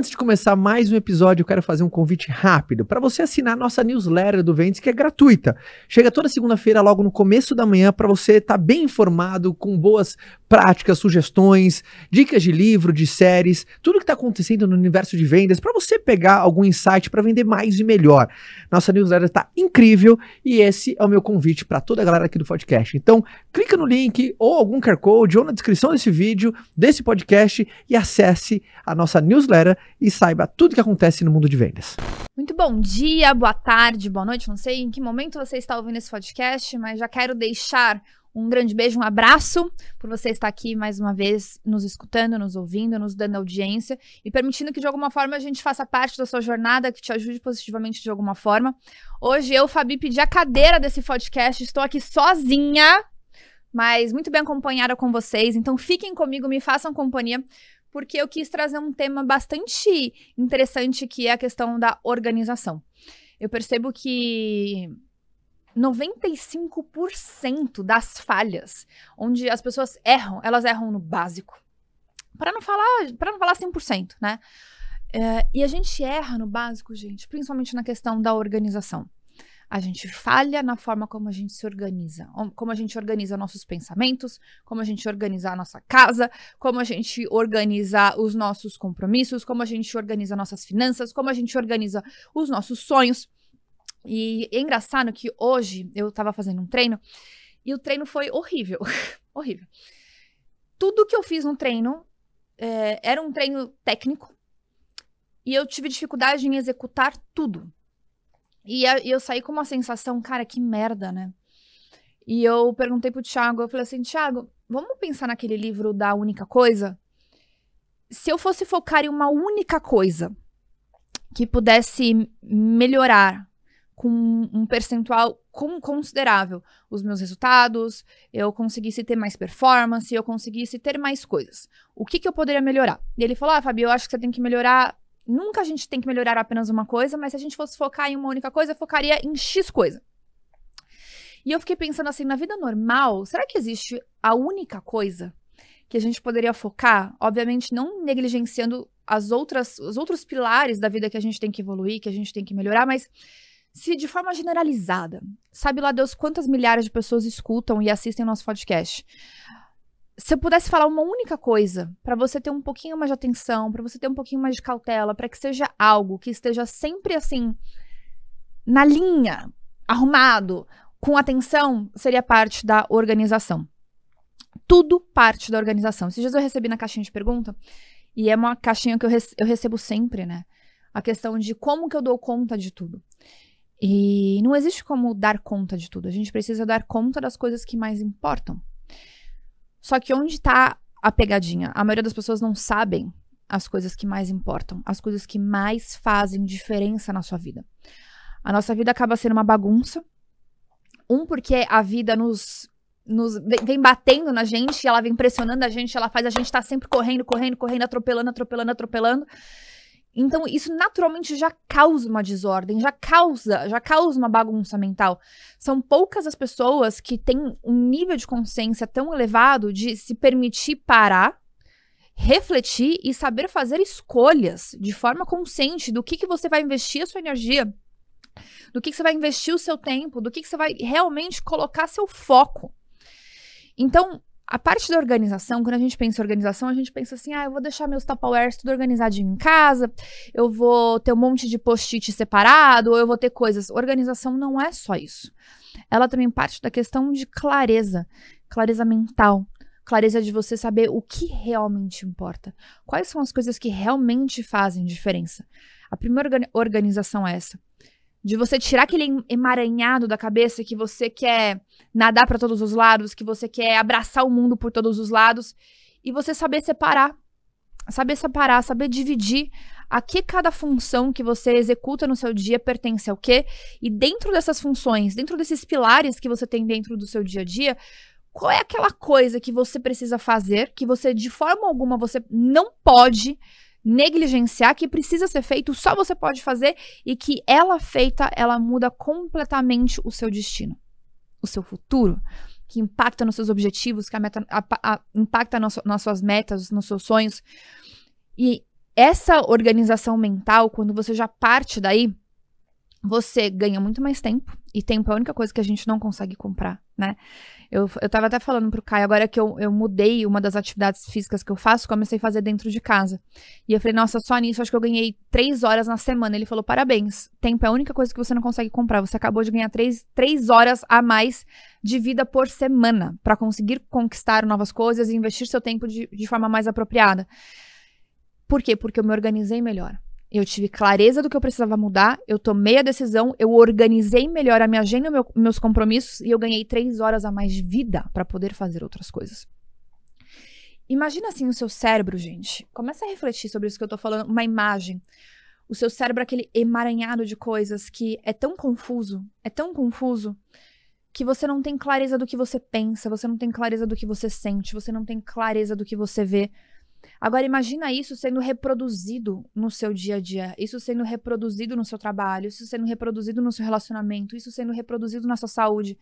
Sounds Começar mais um episódio, eu quero fazer um convite rápido para você assinar nossa newsletter do Vendes, que é gratuita. Chega toda segunda-feira, logo no começo da manhã, para você estar tá bem informado, com boas práticas, sugestões, dicas de livro, de séries, tudo que está acontecendo no universo de vendas, para você pegar algum insight para vender mais e melhor. Nossa newsletter está incrível e esse é o meu convite para toda a galera aqui do podcast. Então, clica no link ou algum QR Code ou na descrição desse vídeo, desse podcast e acesse a nossa newsletter e saiba tudo que acontece no mundo de vendas. Muito bom dia, boa tarde, boa noite. Não sei em que momento você está ouvindo esse podcast, mas já quero deixar um grande beijo, um abraço por você estar aqui mais uma vez nos escutando, nos ouvindo, nos dando audiência e permitindo que de alguma forma a gente faça parte da sua jornada, que te ajude positivamente de alguma forma. Hoje eu, Fabi, pedi a cadeira desse podcast, estou aqui sozinha, mas muito bem acompanhada com vocês. Então fiquem comigo, me façam companhia, porque eu quis trazer um tema bastante interessante que é a questão da organização. Eu percebo que 95% das falhas onde as pessoas erram, elas erram no básico. Para não falar, para não falar 100%, né? É, e a gente erra no básico, gente, principalmente na questão da organização. A gente falha na forma como a gente se organiza, como a gente organiza nossos pensamentos, como a gente organiza a nossa casa, como a gente organiza os nossos compromissos, como a gente organiza nossas finanças, como a gente organiza os nossos sonhos. E é engraçado que hoje eu tava fazendo um treino e o treino foi horrível. horrível. Tudo que eu fiz no treino é, era um treino técnico e eu tive dificuldade em executar tudo. E, eu saí com uma sensação, cara, que merda, né? E eu perguntei pro Thiago, eu falei assim, Thiago, vamos pensar naquele livro da única coisa? Se eu fosse focar em uma única coisa que pudesse melhorar com um percentual considerável os meus resultados, eu conseguisse ter mais performance, eu conseguisse ter mais coisas. O que, que eu poderia melhorar? E ele falou: Ah, Fabi, eu acho que você tem que melhorar Nunca a gente tem que melhorar apenas uma coisa, mas se a gente fosse focar em uma única coisa, eu focaria em X coisa. E eu fiquei pensando assim, na vida normal, será que existe a única coisa que a gente poderia focar? Obviamente, não negligenciando as outras, os outros pilares da vida que a gente tem que evoluir, que a gente tem que melhorar, mas se de forma generalizada, sabe lá Deus quantas milhares de pessoas escutam e assistem nosso podcast se eu pudesse falar uma única coisa para você ter um pouquinho mais de atenção, para você ter um pouquinho mais de cautela, para que seja algo que esteja sempre assim na linha, arrumado, com atenção, seria parte da organização. Tudo parte da organização. Esses dias eu recebi na caixinha de pergunta, e é uma caixinha que eu, eu recebo sempre, né? A questão de como que eu dou conta de tudo. E não existe como dar conta de tudo. A gente precisa dar conta das coisas que mais importam. Só que onde está a pegadinha? A maioria das pessoas não sabem as coisas que mais importam, as coisas que mais fazem diferença na sua vida. A nossa vida acaba sendo uma bagunça. Um, porque a vida nos, nos vem batendo na gente, ela vem pressionando a gente, ela faz a gente estar tá sempre correndo, correndo, correndo, atropelando, atropelando, atropelando. Então, isso naturalmente já causa uma desordem, já causa, já causa uma bagunça mental. São poucas as pessoas que têm um nível de consciência tão elevado de se permitir parar, refletir e saber fazer escolhas de forma consciente do que, que você vai investir a sua energia, do que, que você vai investir o seu tempo, do que, que você vai realmente colocar seu foco. Então, a parte da organização, quando a gente pensa em organização, a gente pensa assim: ah, eu vou deixar meus Tupperwares tudo organizadinho em casa, eu vou ter um monte de post-it separado, ou eu vou ter coisas. Organização não é só isso. Ela também parte da questão de clareza, clareza mental, clareza de você saber o que realmente importa. Quais são as coisas que realmente fazem diferença. A primeira organização é essa de você tirar aquele emaranhado da cabeça que você quer nadar para todos os lados, que você quer abraçar o mundo por todos os lados e você saber separar, saber separar, saber dividir a que cada função que você executa no seu dia pertence ao quê. E dentro dessas funções, dentro desses pilares que você tem dentro do seu dia a dia, qual é aquela coisa que você precisa fazer que você de forma alguma você não pode negligenciar, que precisa ser feito, só você pode fazer e que ela feita, ela muda completamente o seu destino, o seu futuro, que impacta nos seus objetivos, que a meta, a, a, impacta nas suas metas, nos seus sonhos. E essa organização mental, quando você já parte daí, você ganha muito mais tempo. E tempo é a única coisa que a gente não consegue comprar, né? Eu, eu tava até falando pro Caio, agora que eu, eu mudei uma das atividades físicas que eu faço, comecei a fazer dentro de casa. E eu falei, nossa, só nisso acho que eu ganhei três horas na semana. Ele falou, parabéns, tempo é a única coisa que você não consegue comprar. Você acabou de ganhar três, três horas a mais de vida por semana para conseguir conquistar novas coisas e investir seu tempo de, de forma mais apropriada. Por quê? Porque eu me organizei melhor. Eu tive clareza do que eu precisava mudar, eu tomei a decisão, eu organizei melhor a minha agenda, meu, meus compromissos e eu ganhei três horas a mais de vida para poder fazer outras coisas. Imagina assim o seu cérebro, gente. Começa a refletir sobre isso que eu tô falando, uma imagem. O seu cérebro, aquele emaranhado de coisas que é tão confuso, é tão confuso, que você não tem clareza do que você pensa, você não tem clareza do que você sente, você não tem clareza do que você vê. Agora imagina isso sendo reproduzido no seu dia a dia, isso sendo reproduzido no seu trabalho, isso sendo reproduzido no seu relacionamento, isso sendo reproduzido na sua saúde.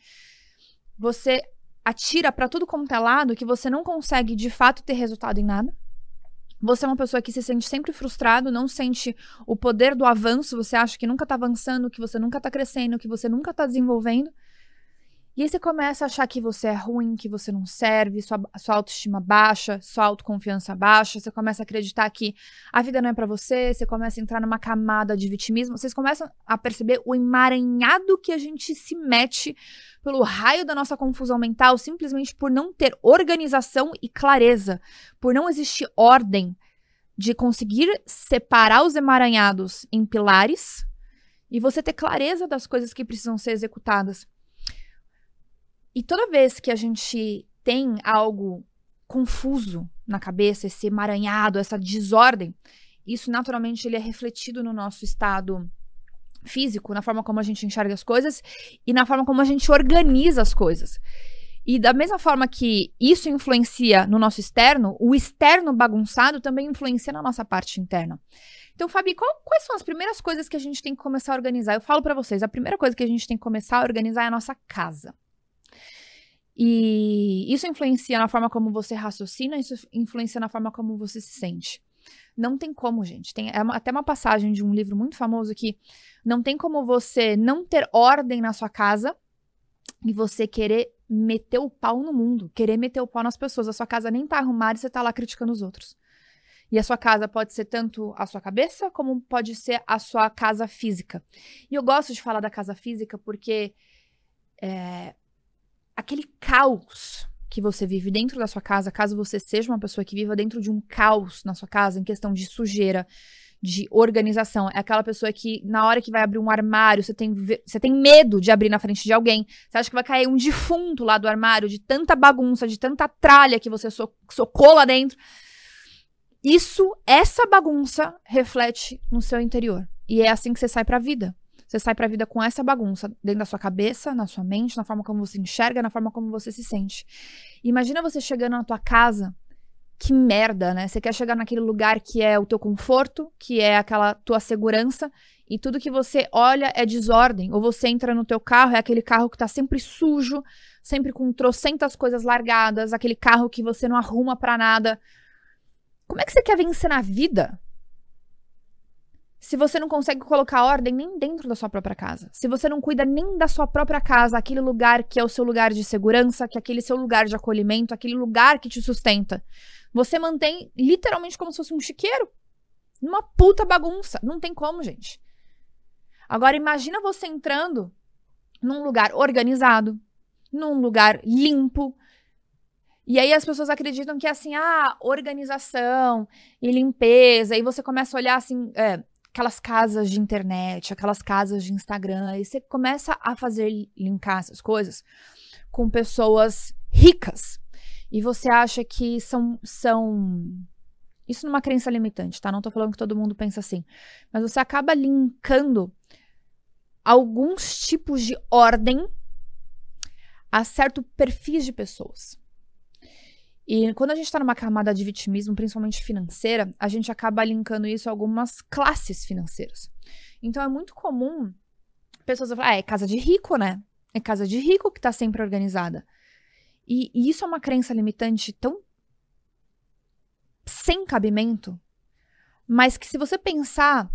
Você atira para tudo como é lado que você não consegue de fato ter resultado em nada. Você é uma pessoa que se sente sempre frustrado, não sente o poder do avanço, você acha que nunca tá avançando, que você nunca tá crescendo, que você nunca tá desenvolvendo. E aí você começa a achar que você é ruim, que você não serve, sua, sua autoestima baixa, sua autoconfiança baixa, você começa a acreditar que a vida não é para você, você começa a entrar numa camada de vitimismo, vocês começam a perceber o emaranhado que a gente se mete pelo raio da nossa confusão mental, simplesmente por não ter organização e clareza, por não existir ordem de conseguir separar os emaranhados em pilares e você ter clareza das coisas que precisam ser executadas. E toda vez que a gente tem algo confuso na cabeça, esse emaranhado, essa desordem, isso naturalmente ele é refletido no nosso estado físico, na forma como a gente enxerga as coisas e na forma como a gente organiza as coisas. E da mesma forma que isso influencia no nosso externo, o externo bagunçado também influencia na nossa parte interna. Então, Fabi, qual, quais são as primeiras coisas que a gente tem que começar a organizar? Eu falo para vocês, a primeira coisa que a gente tem que começar a organizar é a nossa casa. E isso influencia na forma como você raciocina, isso influencia na forma como você se sente. Não tem como, gente. Tem é até uma passagem de um livro muito famoso que não tem como você não ter ordem na sua casa e você querer meter o pau no mundo, querer meter o pau nas pessoas. A sua casa nem tá arrumada e você tá lá criticando os outros. E a sua casa pode ser tanto a sua cabeça, como pode ser a sua casa física. E eu gosto de falar da casa física porque é, aquele caos que você vive dentro da sua casa, caso você seja uma pessoa que viva dentro de um caos na sua casa, em questão de sujeira, de organização. É aquela pessoa que, na hora que vai abrir um armário, você tem, você tem medo de abrir na frente de alguém. Você acha que vai cair um defunto lá do armário, de tanta bagunça, de tanta tralha que você so, socou lá dentro. Isso, essa bagunça, reflete no seu interior. E é assim que você sai pra vida. Você sai pra vida com essa bagunça dentro da sua cabeça, na sua mente, na forma como você enxerga, na forma como você se sente. Imagina você chegando na tua casa, que merda, né? Você quer chegar naquele lugar que é o teu conforto, que é aquela tua segurança, e tudo que você olha é desordem. Ou você entra no teu carro, é aquele carro que tá sempre sujo, sempre com trocentas coisas largadas, aquele carro que você não arruma para nada. Como é que você quer vencer na vida se você não consegue colocar ordem nem dentro da sua própria casa, se você não cuida nem da sua própria casa, aquele lugar que é o seu lugar de segurança, que é aquele seu lugar de acolhimento, aquele lugar que te sustenta, você mantém literalmente como se fosse um chiqueiro. Numa puta bagunça. Não tem como, gente. Agora imagina você entrando num lugar organizado, num lugar limpo. E aí as pessoas acreditam que é assim, ah, organização e limpeza. E você começa a olhar assim, é, aquelas casas de internet, aquelas casas de Instagram, e você começa a fazer linkar essas coisas com pessoas ricas. E você acha que são são isso numa crença limitante, tá? Não tô falando que todo mundo pensa assim, mas você acaba linkando alguns tipos de ordem a certo perfis de pessoas. E quando a gente está numa camada de vitimismo, principalmente financeira, a gente acaba linkando isso a algumas classes financeiras. Então é muito comum pessoas falarem, ah, é casa de rico, né? É casa de rico que está sempre organizada. E, e isso é uma crença limitante tão sem cabimento, mas que se você pensar,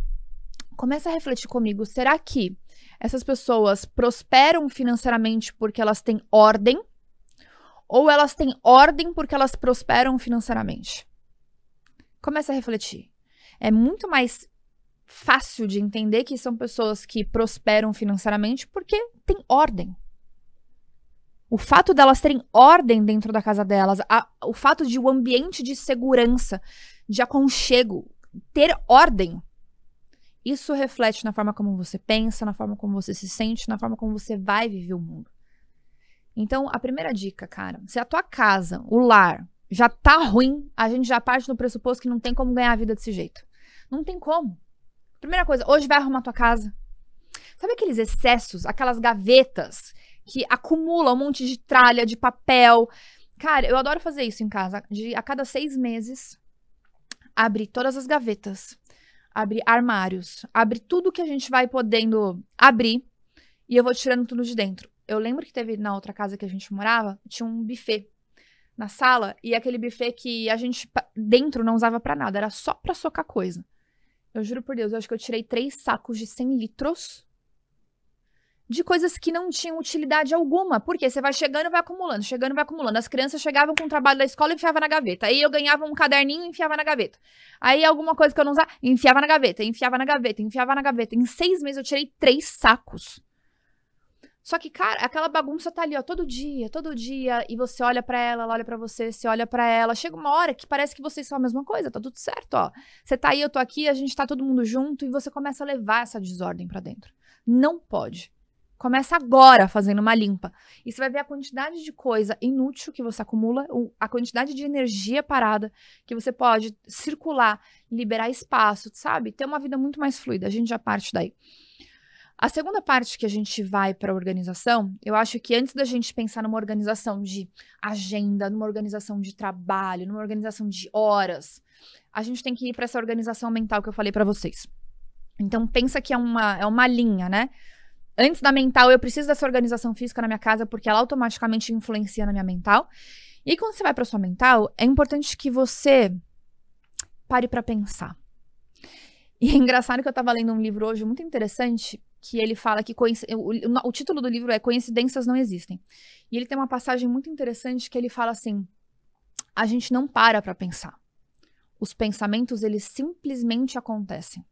começa a refletir comigo, será que essas pessoas prosperam financeiramente porque elas têm ordem? Ou elas têm ordem porque elas prosperam financeiramente? Começa a refletir. É muito mais fácil de entender que são pessoas que prosperam financeiramente porque têm ordem. O fato delas terem ordem dentro da casa delas, a, o fato de o ambiente de segurança, de aconchego, ter ordem, isso reflete na forma como você pensa, na forma como você se sente, na forma como você vai viver o mundo. Então, a primeira dica, cara, se a tua casa, o lar, já tá ruim, a gente já parte do pressuposto que não tem como ganhar a vida desse jeito. Não tem como. Primeira coisa, hoje vai arrumar tua casa. Sabe aqueles excessos, aquelas gavetas que acumulam um monte de tralha, de papel? Cara, eu adoro fazer isso em casa. De a cada seis meses, abrir todas as gavetas, abrir armários, abrir tudo que a gente vai podendo abrir e eu vou tirando tudo de dentro. Eu lembro que teve na outra casa que a gente morava, tinha um buffet na sala e aquele buffet que a gente dentro não usava para nada, era só para socar coisa. Eu juro por Deus, eu acho que eu tirei três sacos de 100 litros de coisas que não tinham utilidade alguma. Porque você vai chegando e vai acumulando, chegando e vai acumulando. As crianças chegavam com o trabalho da escola e enfiava na gaveta. Aí eu ganhava um caderninho e enfiava na gaveta. Aí alguma coisa que eu não usava, enfiava na gaveta, enfiava na gaveta, enfiava na gaveta. Em seis meses eu tirei três sacos. Só que, cara, aquela bagunça tá ali, ó, todo dia, todo dia, e você olha para ela, ela olha para você, você olha para ela. Chega uma hora que parece que vocês são a mesma coisa, tá tudo certo, ó. Você tá aí, eu tô aqui, a gente tá todo mundo junto e você começa a levar essa desordem para dentro. Não pode. Começa agora fazendo uma limpa. E você vai ver a quantidade de coisa inútil que você acumula, a quantidade de energia parada que você pode circular, liberar espaço, sabe? Ter uma vida muito mais fluida. A gente já parte daí. A segunda parte que a gente vai para a organização, eu acho que antes da gente pensar numa organização de agenda, numa organização de trabalho, numa organização de horas, a gente tem que ir para essa organização mental que eu falei para vocês. Então pensa que é uma, é uma linha, né? Antes da mental, eu preciso dessa organização física na minha casa porque ela automaticamente influencia na minha mental. E quando você vai para sua mental, é importante que você pare para pensar. E é engraçado que eu estava lendo um livro hoje muito interessante que ele fala que o, o, título do livro é Coincidências Não Existem. E ele tem uma passagem muito interessante que ele fala assim: a gente não para para pensar. Os pensamentos, eles simplesmente acontecem.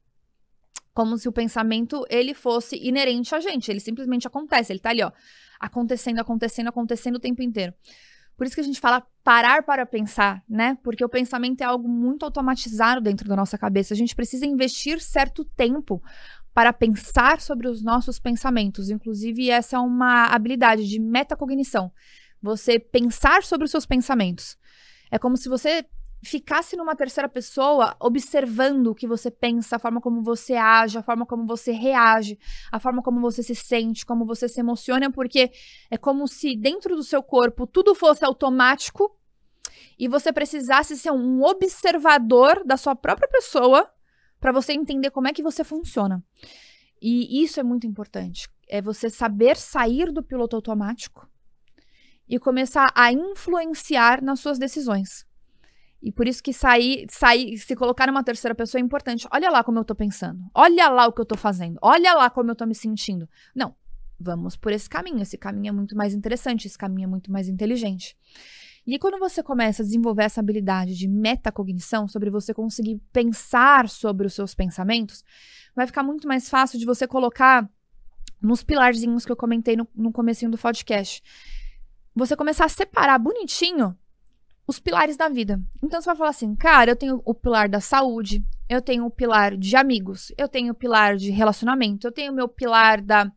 Como se o pensamento, ele fosse inerente a gente. Ele simplesmente acontece. Ele tá ali, ó, acontecendo, acontecendo, acontecendo o tempo inteiro. Por isso que a gente fala parar para pensar, né? Porque o pensamento é algo muito automatizado dentro da nossa cabeça. A gente precisa investir certo tempo para pensar sobre os nossos pensamentos. Inclusive, essa é uma habilidade de metacognição. Você pensar sobre os seus pensamentos. É como se você ficasse numa terceira pessoa observando o que você pensa, a forma como você age, a forma como você reage, a forma como você se sente, como você se emociona, porque é como se dentro do seu corpo tudo fosse automático e você precisasse ser um observador da sua própria pessoa para você entender como é que você funciona. E isso é muito importante. É você saber sair do piloto automático e começar a influenciar nas suas decisões. E por isso que sair, sair, se colocar numa terceira pessoa é importante. Olha lá como eu tô pensando. Olha lá o que eu tô fazendo. Olha lá como eu tô me sentindo. Não, vamos por esse caminho. Esse caminho é muito mais interessante, esse caminho é muito mais inteligente. E quando você começa a desenvolver essa habilidade de metacognição, sobre você conseguir pensar sobre os seus pensamentos, vai ficar muito mais fácil de você colocar nos pilarzinhos que eu comentei no, no comecinho do podcast. Você começar a separar bonitinho os pilares da vida. Então você vai falar assim, cara, eu tenho o pilar da saúde, eu tenho o pilar de amigos, eu tenho o pilar de relacionamento, eu tenho o meu pilar da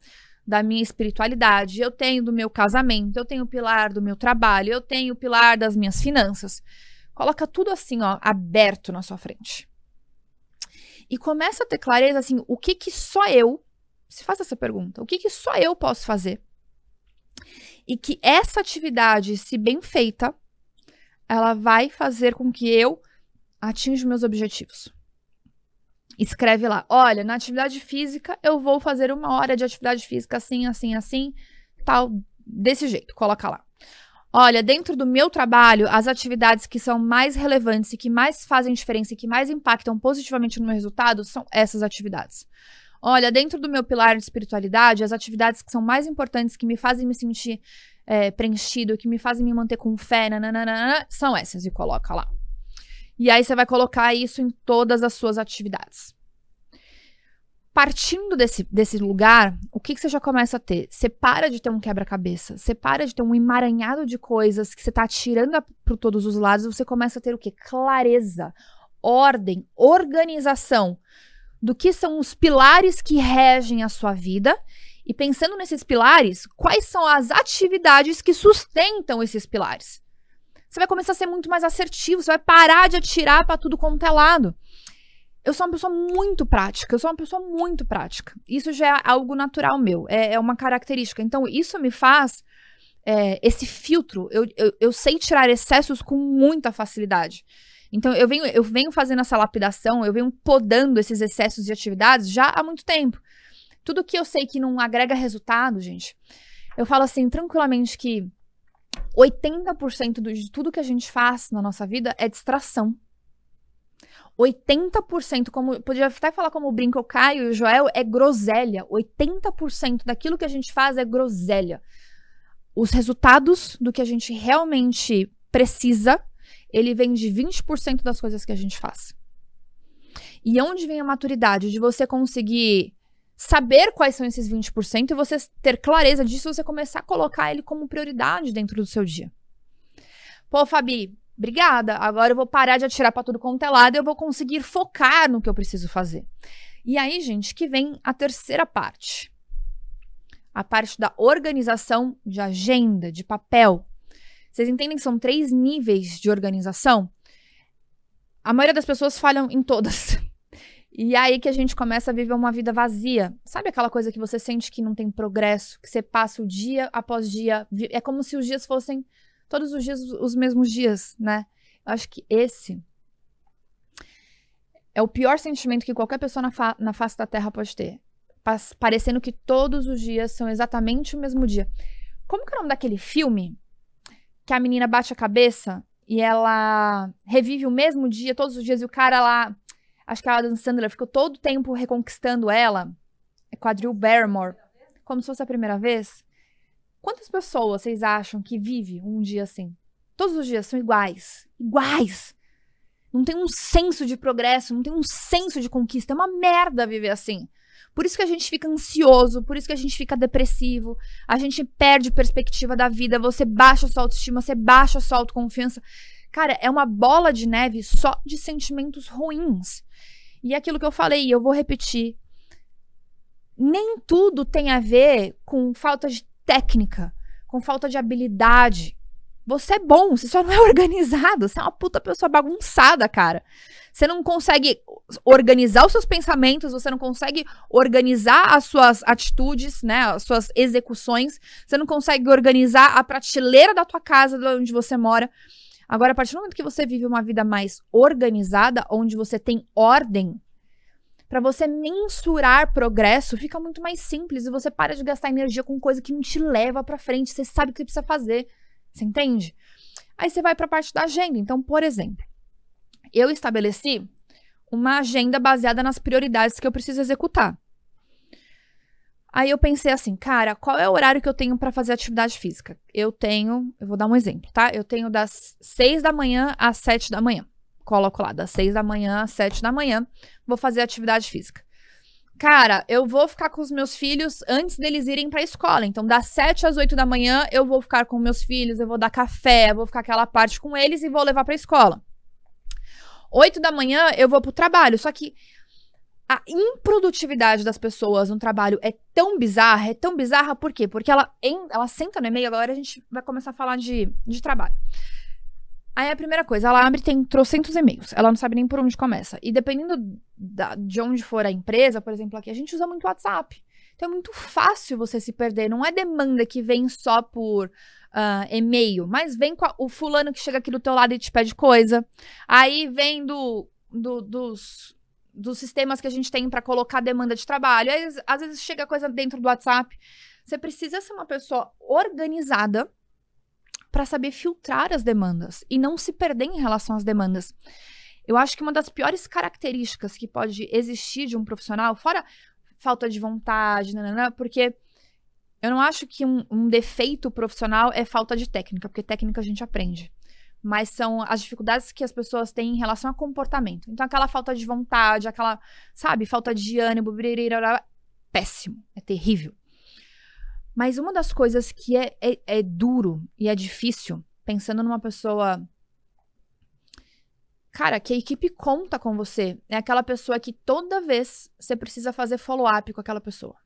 da minha espiritualidade, eu tenho do meu casamento, eu tenho o pilar do meu trabalho, eu tenho o pilar das minhas finanças. Coloca tudo assim, ó, aberto na sua frente. E começa a ter clareza assim, o que que só eu, se faz essa pergunta, o que que só eu posso fazer? E que essa atividade, se bem feita, ela vai fazer com que eu atinja meus objetivos escreve lá: olha, na atividade física eu vou fazer uma hora de atividade física assim, assim, assim, tal, desse jeito, coloca lá. Olha, dentro do meu trabalho, as atividades que são mais relevantes e que mais fazem diferença e que mais impactam positivamente no meu resultado são essas atividades. Olha, dentro do meu pilar de espiritualidade, as atividades que são mais importantes, que me fazem me sentir é, preenchido, que me fazem me manter com fé, nananana, são essas, e coloca lá. E aí você vai colocar isso em todas as suas atividades. Partindo desse, desse lugar, o que, que você já começa a ter? Você para de ter um quebra-cabeça, você para de ter um emaranhado de coisas que você está tirando para todos os lados, você começa a ter o quê? Clareza, ordem, organização do que são os pilares que regem a sua vida e pensando nesses pilares, quais são as atividades que sustentam esses pilares. Você vai começar a ser muito mais assertivo, você vai parar de atirar para tudo quanto é lado. Eu sou uma pessoa muito prática, eu sou uma pessoa muito prática. Isso já é algo natural meu, é, é uma característica. Então, isso me faz é, esse filtro. Eu, eu, eu sei tirar excessos com muita facilidade. Então, eu venho, eu venho fazendo essa lapidação, eu venho podando esses excessos de atividades já há muito tempo. Tudo que eu sei que não agrega resultado, gente, eu falo assim, tranquilamente, que 80% de tudo que a gente faz na nossa vida é distração. 80%, como podia até falar como brinco o Caio e o Joel, é groselha. 80% daquilo que a gente faz é groselha. Os resultados do que a gente realmente precisa ele vem de 20% das coisas que a gente faz. E onde vem a maturidade de você conseguir saber quais são esses 20% e você ter clareza disso, você começar a colocar ele como prioridade dentro do seu dia. Pô, Fabi, obrigada. Agora eu vou parar de atirar para tudo quanto é lado e eu vou conseguir focar no que eu preciso fazer. E aí, gente, que vem a terceira parte. A parte da organização de agenda, de papel. Vocês entendem que são três níveis de organização? A maioria das pessoas falham em todas. E aí que a gente começa a viver uma vida vazia. Sabe aquela coisa que você sente que não tem progresso, que você passa o dia após dia, é como se os dias fossem todos os dias os mesmos dias, né? Eu acho que esse é o pior sentimento que qualquer pessoa na, fa na face da Terra pode ter. Parecendo que todos os dias são exatamente o mesmo dia. Como que é o nome daquele filme que a menina bate a cabeça e ela revive o mesmo dia, todos os dias, e o cara lá, acho que a Adam Sandler ficou todo o tempo reconquistando ela. É quadril Barrymore. Como se fosse a primeira vez. Quantas pessoas vocês acham que vive um dia assim? Todos os dias são iguais. Iguais. Não tem um senso de progresso, não tem um senso de conquista. É uma merda viver assim. Por isso que a gente fica ansioso, por isso que a gente fica depressivo, a gente perde perspectiva da vida, você baixa sua autoestima, você baixa sua autoconfiança. Cara, é uma bola de neve só de sentimentos ruins. E é aquilo que eu falei, eu vou repetir. Nem tudo tem a ver com falta de técnica, com falta de habilidade. Você é bom, você só não é organizado. Você é uma puta pessoa bagunçada, cara. Você não consegue organizar os seus pensamentos, você não consegue organizar as suas atitudes, né, as suas execuções, você não consegue organizar a prateleira da tua casa, de onde você mora. Agora, a partir do momento que você vive uma vida mais organizada, onde você tem ordem, para você mensurar progresso, fica muito mais simples e você para de gastar energia com coisa que não te leva para frente, você sabe o que precisa fazer. Você entende? Aí você vai para a parte da agenda. Então, por exemplo, eu estabeleci uma agenda baseada nas prioridades que eu preciso executar. Aí eu pensei assim, cara, qual é o horário que eu tenho para fazer atividade física? Eu tenho, eu vou dar um exemplo, tá? Eu tenho das 6 da manhã às 7 da manhã. Coloco lá, das 6 da manhã às 7 da manhã, vou fazer atividade física. Cara, eu vou ficar com os meus filhos antes deles irem pra escola. Então, das 7 às 8 da manhã, eu vou ficar com meus filhos, eu vou dar café, vou ficar aquela parte com eles e vou levar pra escola. 8 da manhã eu vou pro trabalho. Só que a improdutividade das pessoas no trabalho é tão bizarra, é tão bizarra, por quê? Porque ela, ela senta no e-mail, agora a gente vai começar a falar de, de trabalho. Aí a primeira coisa, ela abre tem trocentos e-mails, ela não sabe nem por onde começa. E dependendo da, de onde for a empresa, por exemplo, aqui, a gente usa muito WhatsApp. Então é muito fácil você se perder. Não é demanda que vem só por uh, e-mail, mas vem com a, o fulano que chega aqui do teu lado e te pede coisa. Aí vem do, do dos, dos sistemas que a gente tem para colocar demanda de trabalho. Aí, às vezes chega coisa dentro do WhatsApp. Você precisa ser uma pessoa organizada para saber filtrar as demandas e não se perder em relação às demandas. Eu acho que uma das piores características que pode existir de um profissional, fora falta de vontade, nanana, porque eu não acho que um, um, defeito profissional é falta de técnica, porque técnica a gente aprende. Mas são as dificuldades que as pessoas têm em relação a comportamento. Então, aquela falta de vontade, aquela, sabe, falta de ânimo, péssimo, é terrível. Mas uma das coisas que é, é, é duro e é difícil, pensando numa pessoa cara, que a equipe conta com você. É aquela pessoa que toda vez você precisa fazer follow-up com aquela pessoa.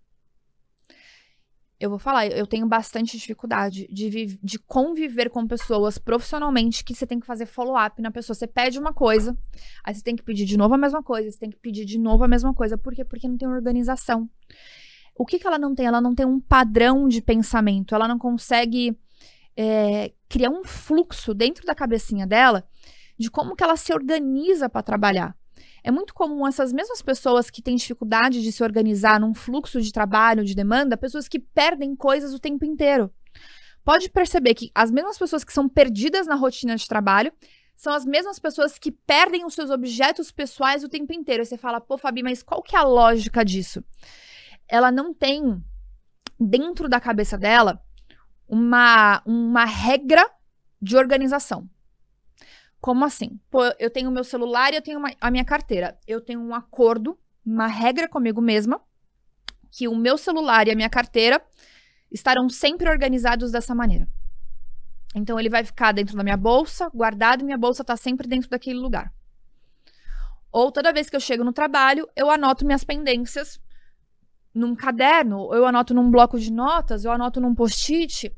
Eu vou falar, eu tenho bastante dificuldade de, de conviver com pessoas profissionalmente que você tem que fazer follow-up na pessoa. Você pede uma coisa, aí você tem que pedir de novo a mesma coisa, você tem que pedir de novo a mesma coisa. Por quê? Porque não tem organização. O que, que ela não tem? Ela não tem um padrão de pensamento, ela não consegue é, criar um fluxo dentro da cabecinha dela de como que ela se organiza para trabalhar. É muito comum essas mesmas pessoas que têm dificuldade de se organizar num fluxo de trabalho, de demanda, pessoas que perdem coisas o tempo inteiro. Pode perceber que as mesmas pessoas que são perdidas na rotina de trabalho são as mesmas pessoas que perdem os seus objetos pessoais o tempo inteiro. Você fala, pô, Fabi, mas qual que é a lógica disso? Ela não tem dentro da cabeça dela uma, uma regra de organização. Como assim? Pô, eu tenho meu celular e eu tenho uma, a minha carteira. Eu tenho um acordo, uma regra comigo mesma, que o meu celular e a minha carteira estarão sempre organizados dessa maneira. Então ele vai ficar dentro da minha bolsa, guardado, e minha bolsa está sempre dentro daquele lugar. Ou toda vez que eu chego no trabalho, eu anoto minhas pendências num caderno, eu anoto num bloco de notas, eu anoto num post-it,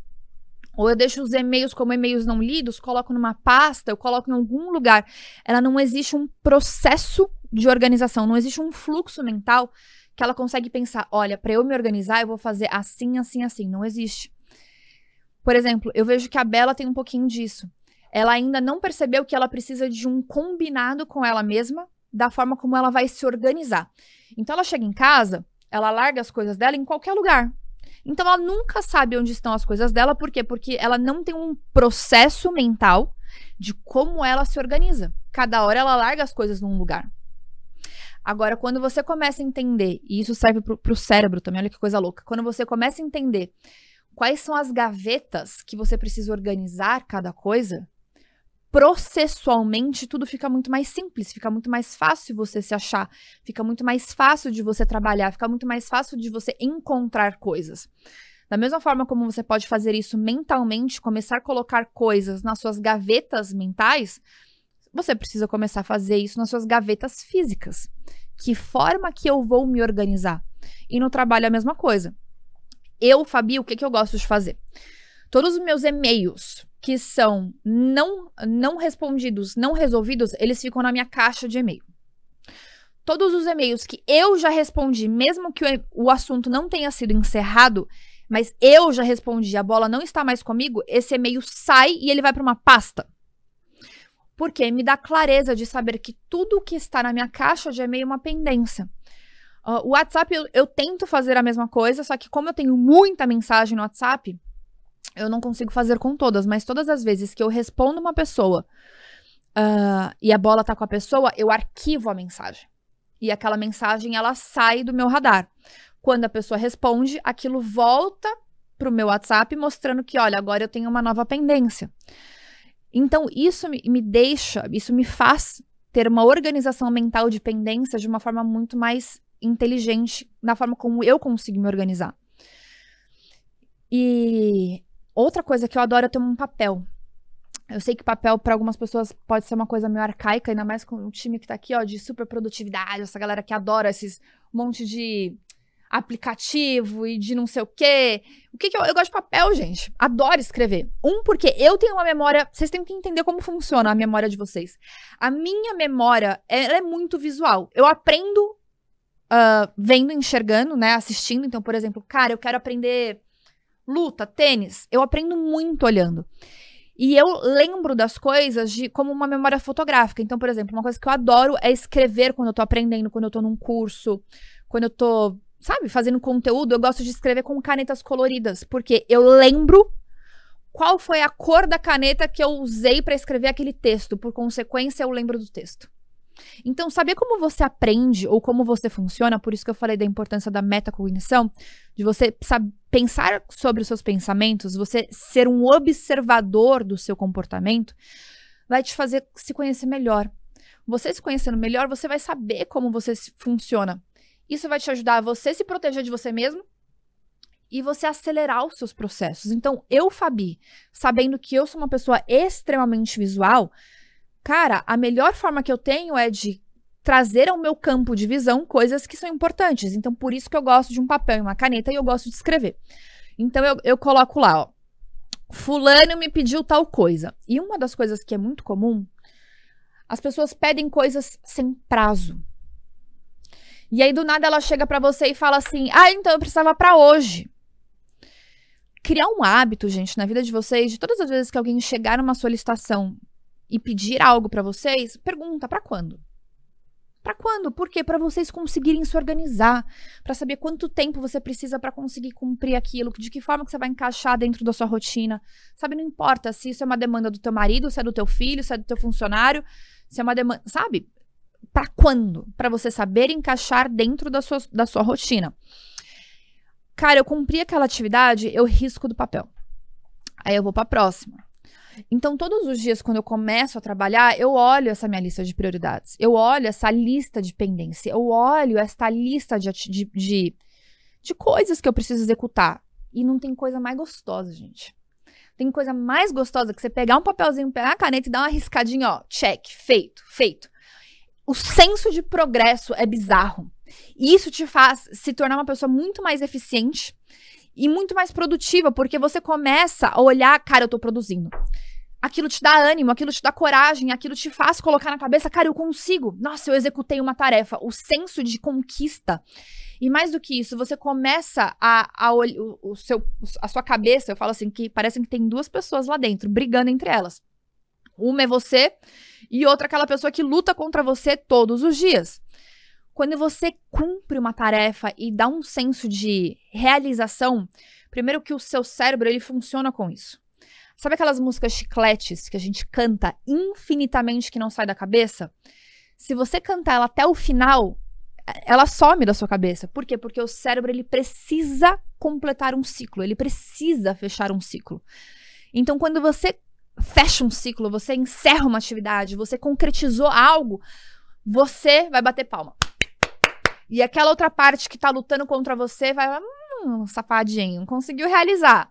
ou eu deixo os e-mails como e-mails não lidos, coloco numa pasta, eu coloco em algum lugar. Ela não existe um processo de organização, não existe um fluxo mental que ela consegue pensar, olha, para eu me organizar, eu vou fazer assim, assim, assim. Não existe. Por exemplo, eu vejo que a Bela tem um pouquinho disso. Ela ainda não percebeu que ela precisa de um combinado com ela mesma da forma como ela vai se organizar. Então ela chega em casa, ela larga as coisas dela em qualquer lugar. Então ela nunca sabe onde estão as coisas dela, por quê? Porque ela não tem um processo mental de como ela se organiza. Cada hora ela larga as coisas num lugar. Agora, quando você começa a entender, e isso serve pro, pro cérebro também, olha que coisa louca. Quando você começa a entender quais são as gavetas que você precisa organizar cada coisa, processualmente tudo fica muito mais simples, fica muito mais fácil você se achar, fica muito mais fácil de você trabalhar, fica muito mais fácil de você encontrar coisas. Da mesma forma como você pode fazer isso mentalmente, começar a colocar coisas nas suas gavetas mentais, você precisa começar a fazer isso nas suas gavetas físicas. Que forma que eu vou me organizar? E no trabalho é a mesma coisa. Eu, Fabi, o que, que eu gosto de fazer? Todos os meus e-mails, que são não, não respondidos, não resolvidos, eles ficam na minha caixa de e-mail. Todos os e-mails que eu já respondi, mesmo que o, o assunto não tenha sido encerrado, mas eu já respondi, a bola não está mais comigo, esse e-mail sai e ele vai para uma pasta. Porque me dá clareza de saber que tudo que está na minha caixa de e-mail é uma pendência. Uh, o WhatsApp, eu, eu tento fazer a mesma coisa, só que como eu tenho muita mensagem no WhatsApp, eu não consigo fazer com todas, mas todas as vezes que eu respondo uma pessoa uh, e a bola tá com a pessoa, eu arquivo a mensagem. E aquela mensagem, ela sai do meu radar. Quando a pessoa responde, aquilo volta pro meu WhatsApp mostrando que, olha, agora eu tenho uma nova pendência. Então, isso me, deixa, isso me faz ter uma organização mental de pendências de uma forma muito mais inteligente, na forma como eu consigo me organizar. E Outra coisa que eu adoro é ter um papel. Eu sei que papel para algumas pessoas pode ser uma coisa meio arcaica, ainda mais com o time que tá aqui, ó, de super produtividade, essa galera que adora esses monte de aplicativo e de não sei o quê. O que, que eu, eu gosto de papel, gente? Adoro escrever. Um, porque eu tenho uma memória. Vocês têm que entender como funciona a memória de vocês. A minha memória, ela é muito visual. Eu aprendo uh, vendo, enxergando, né? Assistindo. Então, por exemplo, cara, eu quero aprender luta, tênis, eu aprendo muito olhando. E eu lembro das coisas de como uma memória fotográfica. Então, por exemplo, uma coisa que eu adoro é escrever quando eu tô aprendendo, quando eu tô num curso, quando eu tô, sabe, fazendo conteúdo, eu gosto de escrever com canetas coloridas, porque eu lembro qual foi a cor da caneta que eu usei para escrever aquele texto. Por consequência, eu lembro do texto. Então, saber como você aprende ou como você funciona, por isso que eu falei da importância da metacognição, de você saber, pensar sobre os seus pensamentos, você ser um observador do seu comportamento, vai te fazer se conhecer melhor. Você se conhecendo melhor, você vai saber como você funciona. Isso vai te ajudar a você se proteger de você mesmo e você acelerar os seus processos. Então, eu, Fabi, sabendo que eu sou uma pessoa extremamente visual, cara, a melhor forma que eu tenho é de trazer ao meu campo de visão coisas que são importantes. Então, por isso que eu gosto de um papel e uma caneta e eu gosto de escrever. Então, eu, eu coloco lá, ó. Fulano me pediu tal coisa. E uma das coisas que é muito comum, as pessoas pedem coisas sem prazo. E aí, do nada, ela chega para você e fala assim: Ah, então eu precisava para hoje criar um hábito, gente, na vida de vocês, de todas as vezes que alguém chegar numa solicitação e pedir algo para vocês, pergunta para quando? Para quando? Por quê? Para vocês conseguirem se organizar, para saber quanto tempo você precisa para conseguir cumprir aquilo, de que forma que você vai encaixar dentro da sua rotina. Sabe, não importa se isso é uma demanda do teu marido, se é do teu filho, se é do teu funcionário, se é uma demanda, sabe? Para quando? Para você saber encaixar dentro da sua, da sua rotina. Cara, eu cumpri aquela atividade, eu risco do papel. Aí eu vou para a próxima. Então, todos os dias, quando eu começo a trabalhar, eu olho essa minha lista de prioridades. Eu olho essa lista de pendência. Eu olho essa lista de, de, de, de coisas que eu preciso executar. E não tem coisa mais gostosa, gente. Tem coisa mais gostosa que você pegar um papelzinho, pegar a caneta e dar uma riscadinha, ó. Check, feito, feito. O senso de progresso é bizarro. E isso te faz se tornar uma pessoa muito mais eficiente e muito mais produtiva, porque você começa a olhar, cara, eu tô produzindo. Aquilo te dá ânimo, aquilo te dá coragem, aquilo te faz colocar na cabeça, cara, eu consigo. Nossa, eu executei uma tarefa. O senso de conquista. E mais do que isso, você começa a, a o, o seu, a sua cabeça, eu falo assim, que parece que tem duas pessoas lá dentro, brigando entre elas. Uma é você e outra aquela pessoa que luta contra você todos os dias. Quando você cumpre uma tarefa e dá um senso de realização, primeiro que o seu cérebro ele funciona com isso. Sabe aquelas músicas chicletes que a gente canta infinitamente que não sai da cabeça? Se você cantar ela até o final, ela some da sua cabeça. Por quê? Porque o cérebro ele precisa completar um ciclo, ele precisa fechar um ciclo. Então, quando você fecha um ciclo, você encerra uma atividade, você concretizou algo, você vai bater palma. E aquela outra parte que tá lutando contra você vai, hum, safadinho, conseguiu realizar.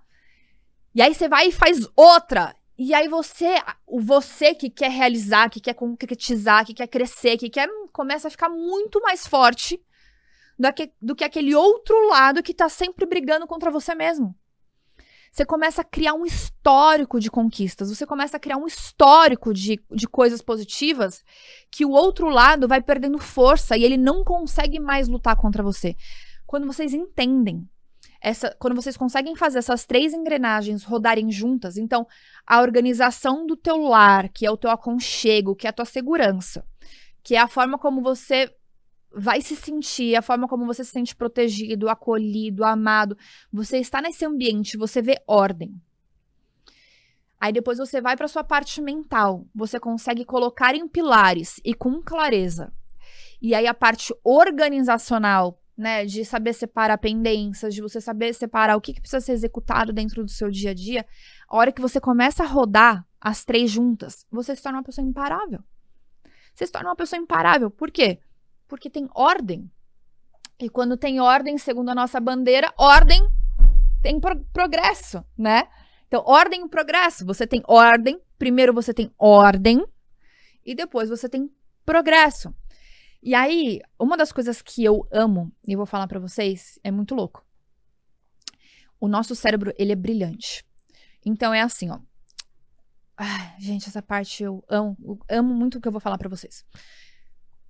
E aí você vai e faz outra. E aí você, o você que quer realizar, que quer concretizar, que quer crescer, que quer começa a ficar muito mais forte do que, do que aquele outro lado que tá sempre brigando contra você mesmo. Você começa a criar um histórico de conquistas, você começa a criar um histórico de, de coisas positivas que o outro lado vai perdendo força e ele não consegue mais lutar contra você. Quando vocês entendem essa, quando vocês conseguem fazer essas três engrenagens rodarem juntas, então a organização do teu lar, que é o teu aconchego, que é a tua segurança, que é a forma como você vai se sentir, a forma como você se sente protegido, acolhido, amado. Você está nesse ambiente, você vê ordem. Aí depois você vai para sua parte mental, você consegue colocar em pilares e com clareza. E aí a parte organizacional, né, de saber separar pendências, de você saber separar o que, que precisa ser executado dentro do seu dia a dia, a hora que você começa a rodar as três juntas, você se torna uma pessoa imparável. Você se torna uma pessoa imparável. Por quê? Porque tem ordem. E quando tem ordem, segundo a nossa bandeira, ordem tem pro progresso, né? Então, ordem e progresso. Você tem ordem, primeiro você tem ordem e depois você tem progresso. E aí, uma das coisas que eu amo, e vou falar para vocês, é muito louco. O nosso cérebro, ele é brilhante. Então é assim, ó. Ai, gente, essa parte eu amo, eu amo muito o que eu vou falar para vocês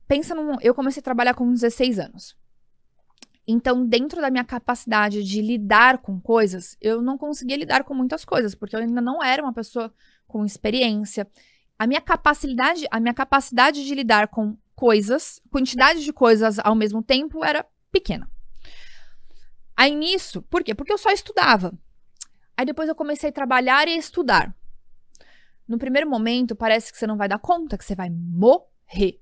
pensa num. Eu comecei a trabalhar com 16 anos. Então, dentro da minha capacidade de lidar com coisas, eu não conseguia lidar com muitas coisas, porque eu ainda não era uma pessoa com experiência. A minha capacidade, a minha capacidade de lidar com coisas, quantidade de coisas ao mesmo tempo era pequena. Aí nisso, por quê? Porque eu só estudava. Aí depois eu comecei a trabalhar e estudar. No primeiro momento, parece que você não vai dar conta, que você vai morrer.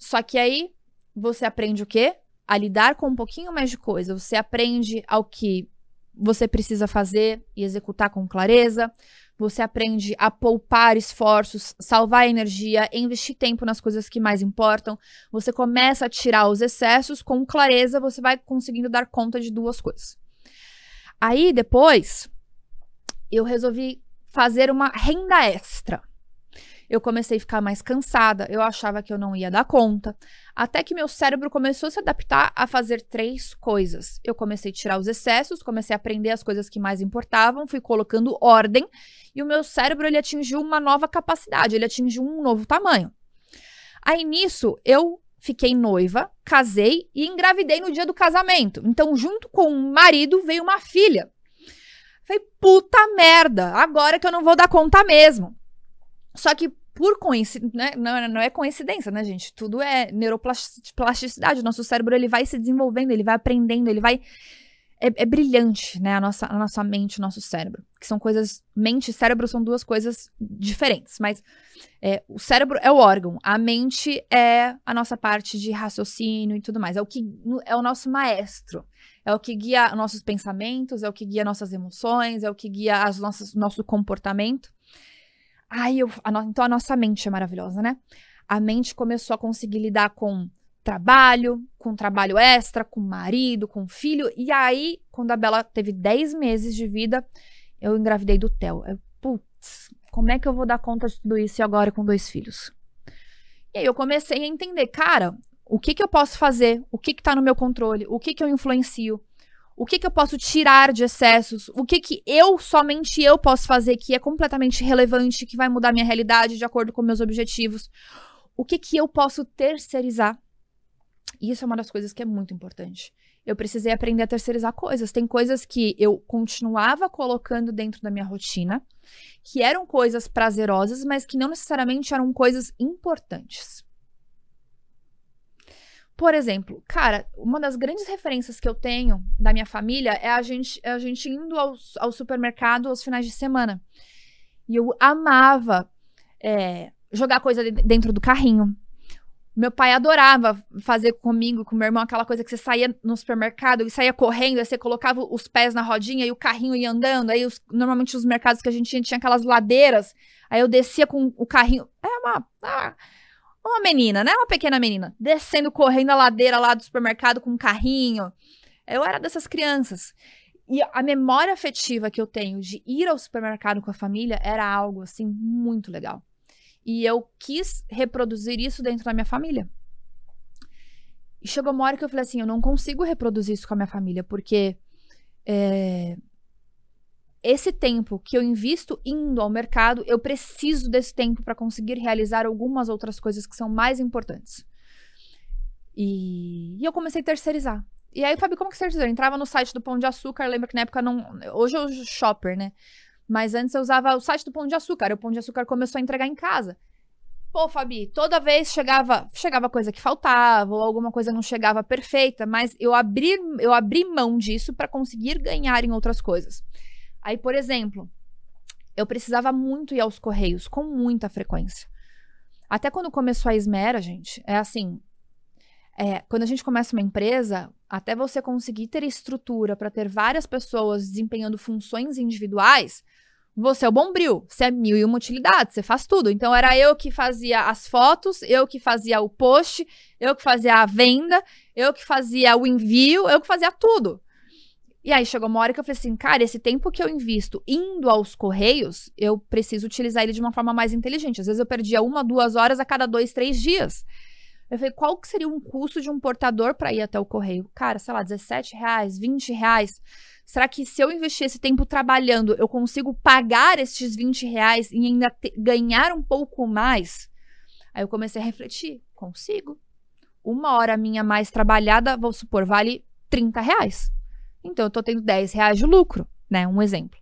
Só que aí você aprende o quê? A lidar com um pouquinho mais de coisa. Você aprende ao que você precisa fazer e executar com clareza. Você aprende a poupar esforços, salvar energia, investir tempo nas coisas que mais importam. Você começa a tirar os excessos com clareza, você vai conseguindo dar conta de duas coisas. Aí depois, eu resolvi fazer uma renda extra. Eu comecei a ficar mais cansada, eu achava que eu não ia dar conta, até que meu cérebro começou a se adaptar a fazer três coisas. Eu comecei a tirar os excessos, comecei a aprender as coisas que mais importavam, fui colocando ordem e o meu cérebro ele atingiu uma nova capacidade, ele atingiu um novo tamanho. Aí nisso eu fiquei noiva, casei e engravidei no dia do casamento. Então, junto com o marido veio uma filha. Falei, puta merda, agora que eu não vou dar conta mesmo. Só que por coincidência, né? não, não, é coincidência, né, gente? Tudo é neuroplasticidade. O nosso cérebro ele vai se desenvolvendo, ele vai aprendendo, ele vai. É, é, brilhante, né? A nossa, a nossa mente, o nosso cérebro. Que são coisas. Mente e cérebro são duas coisas diferentes. Mas é, o cérebro é o órgão, a mente é a nossa parte de raciocínio e tudo mais. É o que é o nosso maestro. É o que guia nossos pensamentos, é o que guia nossas emoções, é o que guia as nossas, nosso comportamento. Ai, eu, a no, então a nossa mente é maravilhosa, né? A mente começou a conseguir lidar com trabalho, com trabalho extra, com marido, com filho. E aí, quando a Bela teve 10 meses de vida, eu engravidei do Theo. Eu, putz, como é que eu vou dar conta de tudo isso agora com dois filhos? E aí eu comecei a entender, cara, o que, que eu posso fazer? O que está no meu controle? O que, que eu influencio? O que, que eu posso tirar de excessos? O que, que eu, somente eu, posso fazer que é completamente relevante, que vai mudar minha realidade de acordo com meus objetivos? O que, que eu posso terceirizar? E isso é uma das coisas que é muito importante. Eu precisei aprender a terceirizar coisas. Tem coisas que eu continuava colocando dentro da minha rotina, que eram coisas prazerosas, mas que não necessariamente eram coisas importantes. Por exemplo, cara, uma das grandes referências que eu tenho da minha família é a gente, é a gente indo ao, ao supermercado aos finais de semana. E eu amava é, jogar coisa dentro do carrinho. Meu pai adorava fazer comigo, com meu irmão, aquela coisa que você saía no supermercado e saía correndo, aí você colocava os pés na rodinha e o carrinho ia andando. Aí, os, normalmente, os mercados que a gente tinha, tinha aquelas ladeiras. Aí eu descia com o carrinho. É uma. Ah, uma menina, né? Uma pequena menina, descendo, correndo a ladeira lá do supermercado com um carrinho. Eu era dessas crianças. E a memória afetiva que eu tenho de ir ao supermercado com a família era algo, assim, muito legal. E eu quis reproduzir isso dentro da minha família. E chegou uma hora que eu falei assim: eu não consigo reproduzir isso com a minha família, porque é, esse tempo que eu invisto indo ao mercado, eu preciso desse tempo para conseguir realizar algumas outras coisas que são mais importantes. E, e eu comecei a terceirizar. E aí, Fabi, como que você? Eu entrava no site do Pão de Açúcar, lembra que na época não. Hoje eu uso shopper, né? Mas antes eu usava o site do Pão de Açúcar. O Pão de Açúcar começou a entregar em casa. Pô, Fabi, toda vez chegava, chegava coisa que faltava, ou alguma coisa não chegava perfeita, mas eu abri, eu abri mão disso para conseguir ganhar em outras coisas. Aí, por exemplo, eu precisava muito ir aos correios, com muita frequência. Até quando começou a Esmera, gente, é assim. É, quando a gente começa uma empresa, até você conseguir ter estrutura para ter várias pessoas desempenhando funções individuais, você é o bombril, você é mil e uma utilidades, você faz tudo. Então era eu que fazia as fotos, eu que fazia o post, eu que fazia a venda, eu que fazia o envio, eu que fazia tudo. E aí chegou uma hora que eu falei assim, cara, esse tempo que eu invisto indo aos correios, eu preciso utilizar ele de uma forma mais inteligente. Às vezes eu perdia uma, duas horas a cada dois, três dias. Eu falei, qual que seria um custo de um portador para ir até o correio? Cara, sei lá, 17 reais, 20 reais. Será que se eu investir esse tempo trabalhando, eu consigo pagar esses 20 reais e ainda ganhar um pouco mais? Aí eu comecei a refletir, consigo. Uma hora minha mais trabalhada, vou supor, vale 30 reais. Então, eu estou tendo 10 reais de lucro, né? Um exemplo.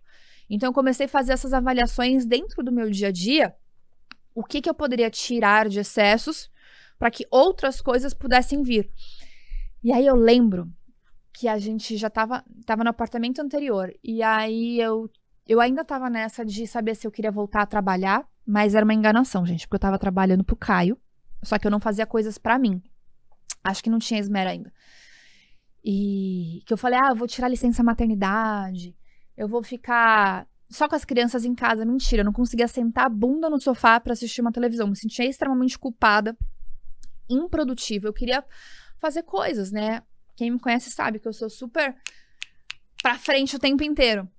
Então, eu comecei a fazer essas avaliações dentro do meu dia a dia. O que, que eu poderia tirar de excessos para que outras coisas pudessem vir. E aí eu lembro que a gente já tava, tava no apartamento anterior. E aí eu, eu ainda tava nessa de saber se eu queria voltar a trabalhar, mas era uma enganação, gente, porque eu tava trabalhando pro Caio, só que eu não fazia coisas para mim. Acho que não tinha esmera ainda. E que eu falei, ah, eu vou tirar licença maternidade, eu vou ficar só com as crianças em casa. Mentira, eu não conseguia sentar a bunda no sofá para assistir uma televisão. Me sentia extremamente culpada, improdutiva. Eu queria fazer coisas, né? Quem me conhece sabe que eu sou super pra frente o tempo inteiro.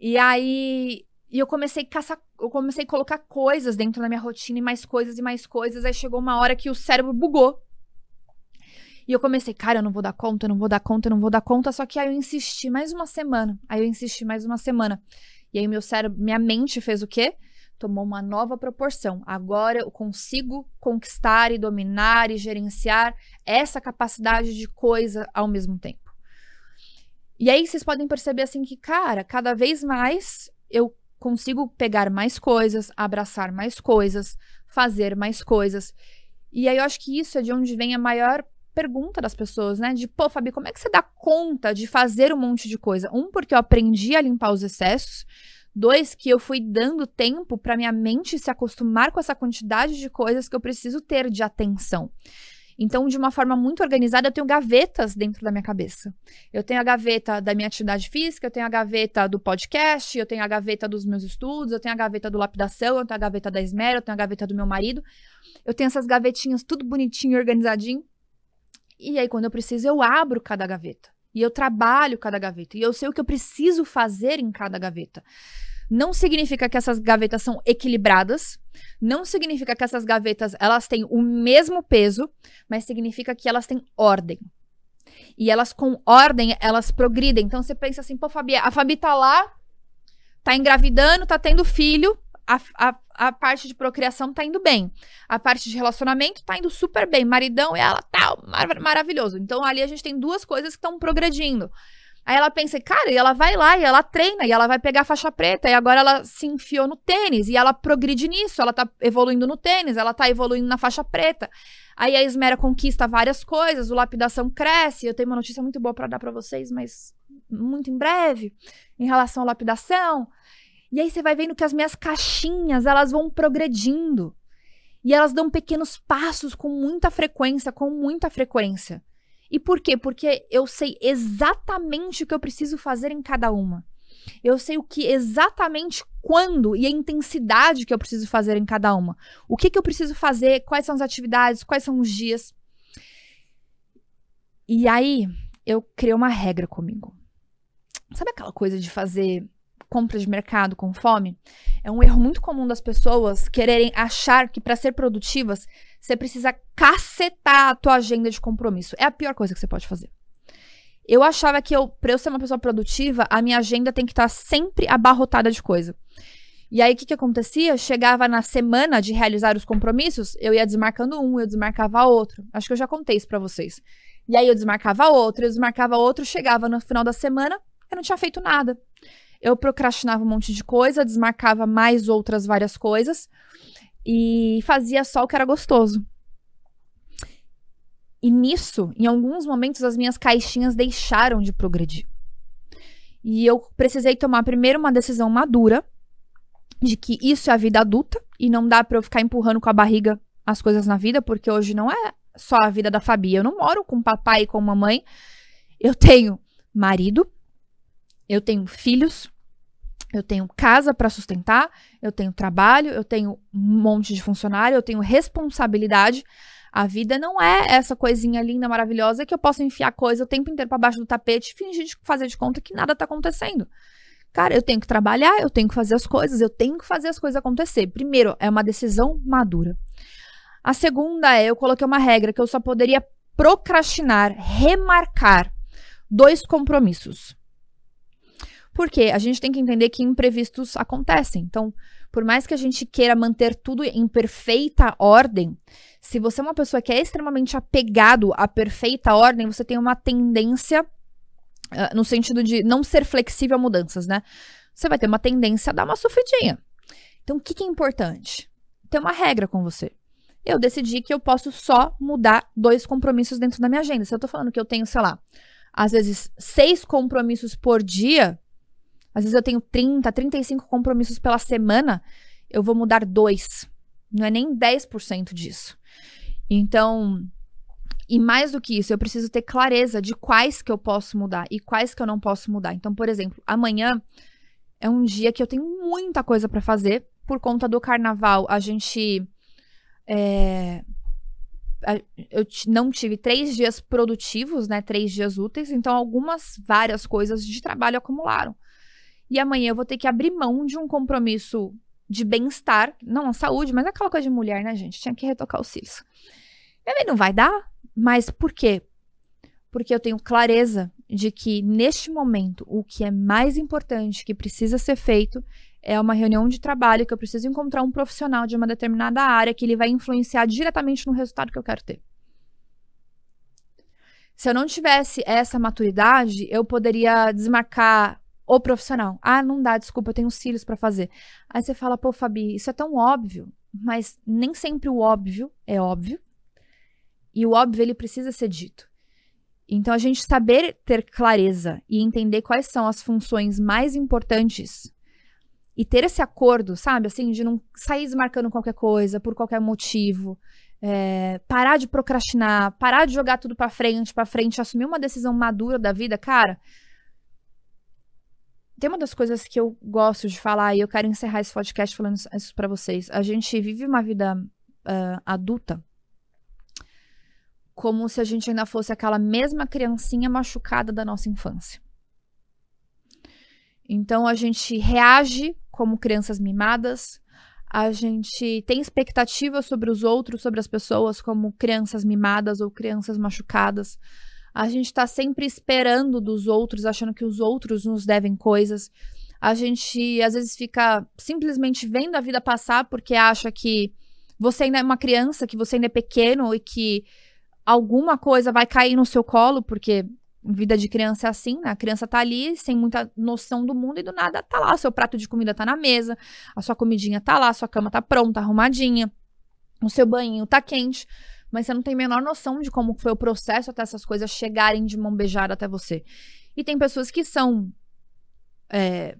E aí e eu comecei a caçar, eu comecei a colocar coisas dentro da minha rotina e mais coisas e mais coisas. Aí chegou uma hora que o cérebro bugou. E eu comecei, cara, eu não vou dar conta, eu não vou dar conta, eu não vou dar conta. Só que aí eu insisti mais uma semana. Aí eu insisti mais uma semana. E aí meu cérebro, minha mente fez o quê? Tomou uma nova proporção. Agora eu consigo conquistar e dominar e gerenciar essa capacidade de coisa ao mesmo tempo. E aí vocês podem perceber assim que, cara, cada vez mais eu consigo pegar mais coisas, abraçar mais coisas, fazer mais coisas. E aí eu acho que isso é de onde vem a maior pergunta das pessoas, né? De, pô, Fabi, como é que você dá conta de fazer um monte de coisa? Um, porque eu aprendi a limpar os excessos. Dois, que eu fui dando tempo para minha mente se acostumar com essa quantidade de coisas que eu preciso ter de atenção. Então, de uma forma muito organizada, eu tenho gavetas dentro da minha cabeça. Eu tenho a gaveta da minha atividade física, eu tenho a gaveta do podcast, eu tenho a gaveta dos meus estudos, eu tenho a gaveta do lapidação, eu tenho a gaveta da esmera, eu tenho a gaveta do meu marido. Eu tenho essas gavetinhas tudo bonitinho e organizadinho. E aí, quando eu preciso, eu abro cada gaveta. E eu trabalho cada gaveta. E eu sei o que eu preciso fazer em cada gaveta. Não significa que essas gavetas são equilibradas, não significa que essas gavetas elas têm o mesmo peso, mas significa que elas têm ordem. E elas com ordem, elas progridem. Então você pensa assim, pô, Fabi, a Fabi tá lá, tá engravidando, tá tendo filho, a, a, a parte de procriação tá indo bem. A parte de relacionamento tá indo super bem. Maridão e ela tá mar maravilhoso. Então ali a gente tem duas coisas que estão progredindo. Aí ela pensa, cara, e ela vai lá e ela treina e ela vai pegar a faixa preta e agora ela se enfiou no tênis e ela progride nisso, ela tá evoluindo no tênis, ela tá evoluindo na faixa preta. Aí a Esmera conquista várias coisas, o lapidação cresce. Eu tenho uma notícia muito boa para dar para vocês, mas muito em breve, em relação à lapidação. E aí você vai vendo que as minhas caixinhas, elas vão progredindo. E elas dão pequenos passos com muita frequência, com muita frequência. E por quê? Porque eu sei exatamente o que eu preciso fazer em cada uma. Eu sei o que exatamente quando e a intensidade que eu preciso fazer em cada uma. O que, que eu preciso fazer, quais são as atividades, quais são os dias. E aí, eu criei uma regra comigo. Sabe aquela coisa de fazer compra de mercado com fome, é um erro muito comum das pessoas quererem achar que para ser produtivas você precisa cacetar a tua agenda de compromisso. É a pior coisa que você pode fazer. Eu achava que eu, para eu ser uma pessoa produtiva, a minha agenda tem que estar tá sempre abarrotada de coisa. E aí, o que, que acontecia? Chegava na semana de realizar os compromissos, eu ia desmarcando um, eu desmarcava outro. Acho que eu já contei isso pra vocês. E aí, eu desmarcava outro, eu desmarcava outro, chegava no final da semana, eu não tinha feito nada eu procrastinava um monte de coisa, desmarcava mais outras várias coisas e fazia só o que era gostoso. E nisso, em alguns momentos, as minhas caixinhas deixaram de progredir. E eu precisei tomar primeiro uma decisão madura de que isso é a vida adulta e não dá para eu ficar empurrando com a barriga as coisas na vida, porque hoje não é só a vida da Fabi. Eu não moro com papai e com mamãe. Eu tenho marido, eu tenho filhos, eu tenho casa para sustentar, eu tenho trabalho, eu tenho um monte de funcionário, eu tenho responsabilidade. A vida não é essa coisinha linda, maravilhosa que eu posso enfiar coisa o tempo inteiro para baixo do tapete e fingir de fazer de conta que nada tá acontecendo. Cara, eu tenho que trabalhar, eu tenho que fazer as coisas, eu tenho que fazer as coisas acontecer. Primeiro, é uma decisão madura. A segunda é, eu coloquei uma regra que eu só poderia procrastinar, remarcar dois compromissos. Porque a gente tem que entender que imprevistos acontecem. Então, por mais que a gente queira manter tudo em perfeita ordem, se você é uma pessoa que é extremamente apegado à perfeita ordem, você tem uma tendência uh, no sentido de não ser flexível a mudanças, né? Você vai ter uma tendência a dar uma sofridinha. Então, o que, que é importante? Ter uma regra com você. Eu decidi que eu posso só mudar dois compromissos dentro da minha agenda. Se eu tô falando que eu tenho, sei lá, às vezes, seis compromissos por dia, às vezes eu tenho 30, 35 compromissos pela semana, eu vou mudar dois. Não é nem 10% disso. Então, e mais do que isso, eu preciso ter clareza de quais que eu posso mudar e quais que eu não posso mudar. Então, por exemplo, amanhã é um dia que eu tenho muita coisa para fazer. Por conta do carnaval, a gente. É, eu não tive três dias produtivos, né? Três dias úteis, então algumas, várias coisas de trabalho acumularam. E amanhã eu vou ter que abrir mão de um compromisso de bem-estar, não saúde, mas aquela coisa de mulher, né, gente? Tinha que retocar os cílios. E não vai dar, mas por quê? Porque eu tenho clareza de que neste momento o que é mais importante, que precisa ser feito, é uma reunião de trabalho que eu preciso encontrar um profissional de uma determinada área que ele vai influenciar diretamente no resultado que eu quero ter. Se eu não tivesse essa maturidade, eu poderia desmarcar o profissional. Ah, não dá, desculpa, eu tenho cílios para fazer. Aí você fala, pô, Fabi, isso é tão óbvio, mas nem sempre o óbvio é óbvio. E o óbvio ele precisa ser dito. Então a gente saber ter clareza e entender quais são as funções mais importantes e ter esse acordo, sabe, assim, de não sair desmarcando qualquer coisa por qualquer motivo, é, parar de procrastinar, parar de jogar tudo para frente, para frente, assumir uma decisão madura da vida, cara. Tem uma das coisas que eu gosto de falar e eu quero encerrar esse podcast falando isso para vocês. A gente vive uma vida uh, adulta como se a gente ainda fosse aquela mesma criancinha machucada da nossa infância. Então a gente reage como crianças mimadas, a gente tem expectativas sobre os outros, sobre as pessoas, como crianças mimadas ou crianças machucadas. A gente está sempre esperando dos outros, achando que os outros nos devem coisas. A gente às vezes fica simplesmente vendo a vida passar porque acha que você ainda é uma criança, que você ainda é pequeno e que alguma coisa vai cair no seu colo, porque vida de criança é assim, né? A criança tá ali sem muita noção do mundo e do nada tá lá, seu prato de comida tá na mesa, a sua comidinha tá lá, a sua cama tá pronta, arrumadinha, o seu banho tá quente, mas você não tem a menor noção de como foi o processo até essas coisas chegarem de mão beijada até você. E tem pessoas que são é,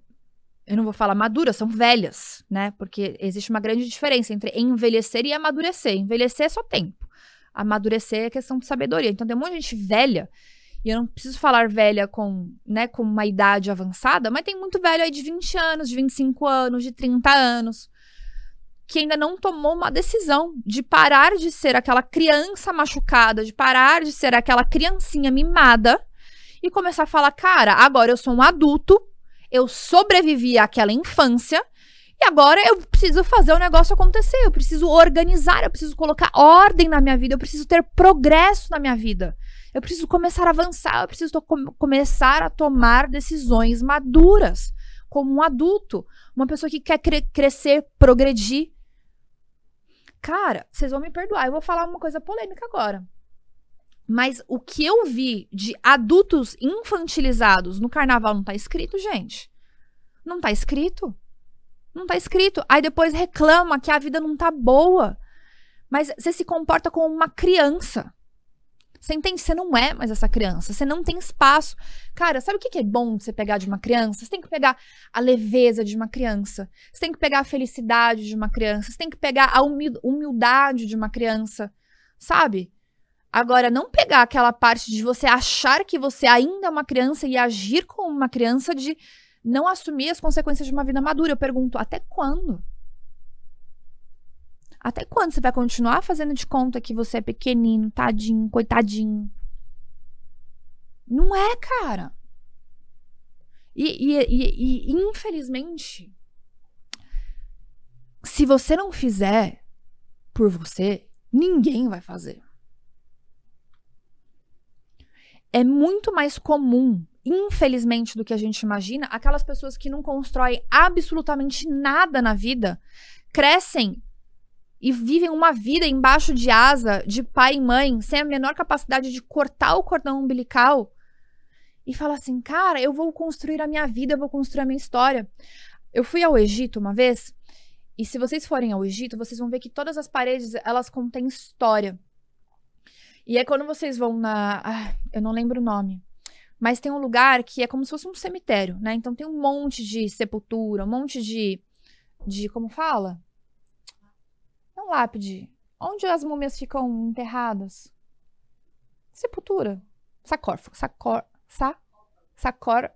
eu não vou falar maduras, são velhas, né? Porque existe uma grande diferença entre envelhecer e amadurecer. Envelhecer é só tempo amadurecer é questão de sabedoria. Então tem um monte de gente velha, e eu não preciso falar velha com, né, com uma idade avançada, mas tem muito velho aí de 20 anos, de 25 anos, de 30 anos, que ainda não tomou uma decisão de parar de ser aquela criança machucada, de parar de ser aquela criancinha mimada e começar a falar: cara, agora eu sou um adulto, eu sobrevivi àquela infância e agora eu preciso fazer o negócio acontecer, eu preciso organizar, eu preciso colocar ordem na minha vida, eu preciso ter progresso na minha vida. Eu preciso começar a avançar, eu preciso começar a tomar decisões maduras, como um adulto, uma pessoa que quer cre crescer, progredir. Cara, vocês vão me perdoar, eu vou falar uma coisa polêmica agora. Mas o que eu vi de adultos infantilizados no carnaval não tá escrito, gente. Não tá escrito. Não tá escrito. Aí depois reclama que a vida não tá boa. Mas você se comporta como uma criança. Você entende? Você não é mais essa criança. Você não tem espaço. Cara, sabe o que é bom de você pegar de uma criança? Você tem que pegar a leveza de uma criança. Você tem que pegar a felicidade de uma criança. Você tem que pegar a humildade de uma criança. Sabe? Agora, não pegar aquela parte de você achar que você ainda é uma criança e agir como uma criança de não assumir as consequências de uma vida madura. Eu pergunto, até quando? Até quando você vai continuar fazendo de conta que você é pequenino, tadinho, coitadinho? Não é, cara. E, e, e, e infelizmente, se você não fizer por você, ninguém vai fazer. É muito mais comum infelizmente, do que a gente imagina, aquelas pessoas que não constroem absolutamente nada na vida crescem e vivem uma vida embaixo de asa de pai e mãe, sem a menor capacidade de cortar o cordão umbilical e fala assim: cara, eu vou construir a minha vida, eu vou construir a minha história. Eu fui ao Egito uma vez. E se vocês forem ao Egito, vocês vão ver que todas as paredes, elas contêm história. E é quando vocês vão na. Ah, eu não lembro o nome Mas tem um lugar que é como se fosse um cemitério, né? Então tem um monte de sepultura, um monte de. de como fala? Lápide. Onde as múmias ficam enterradas? Sepultura. Sacórfago. Sacor. Sa, sacor.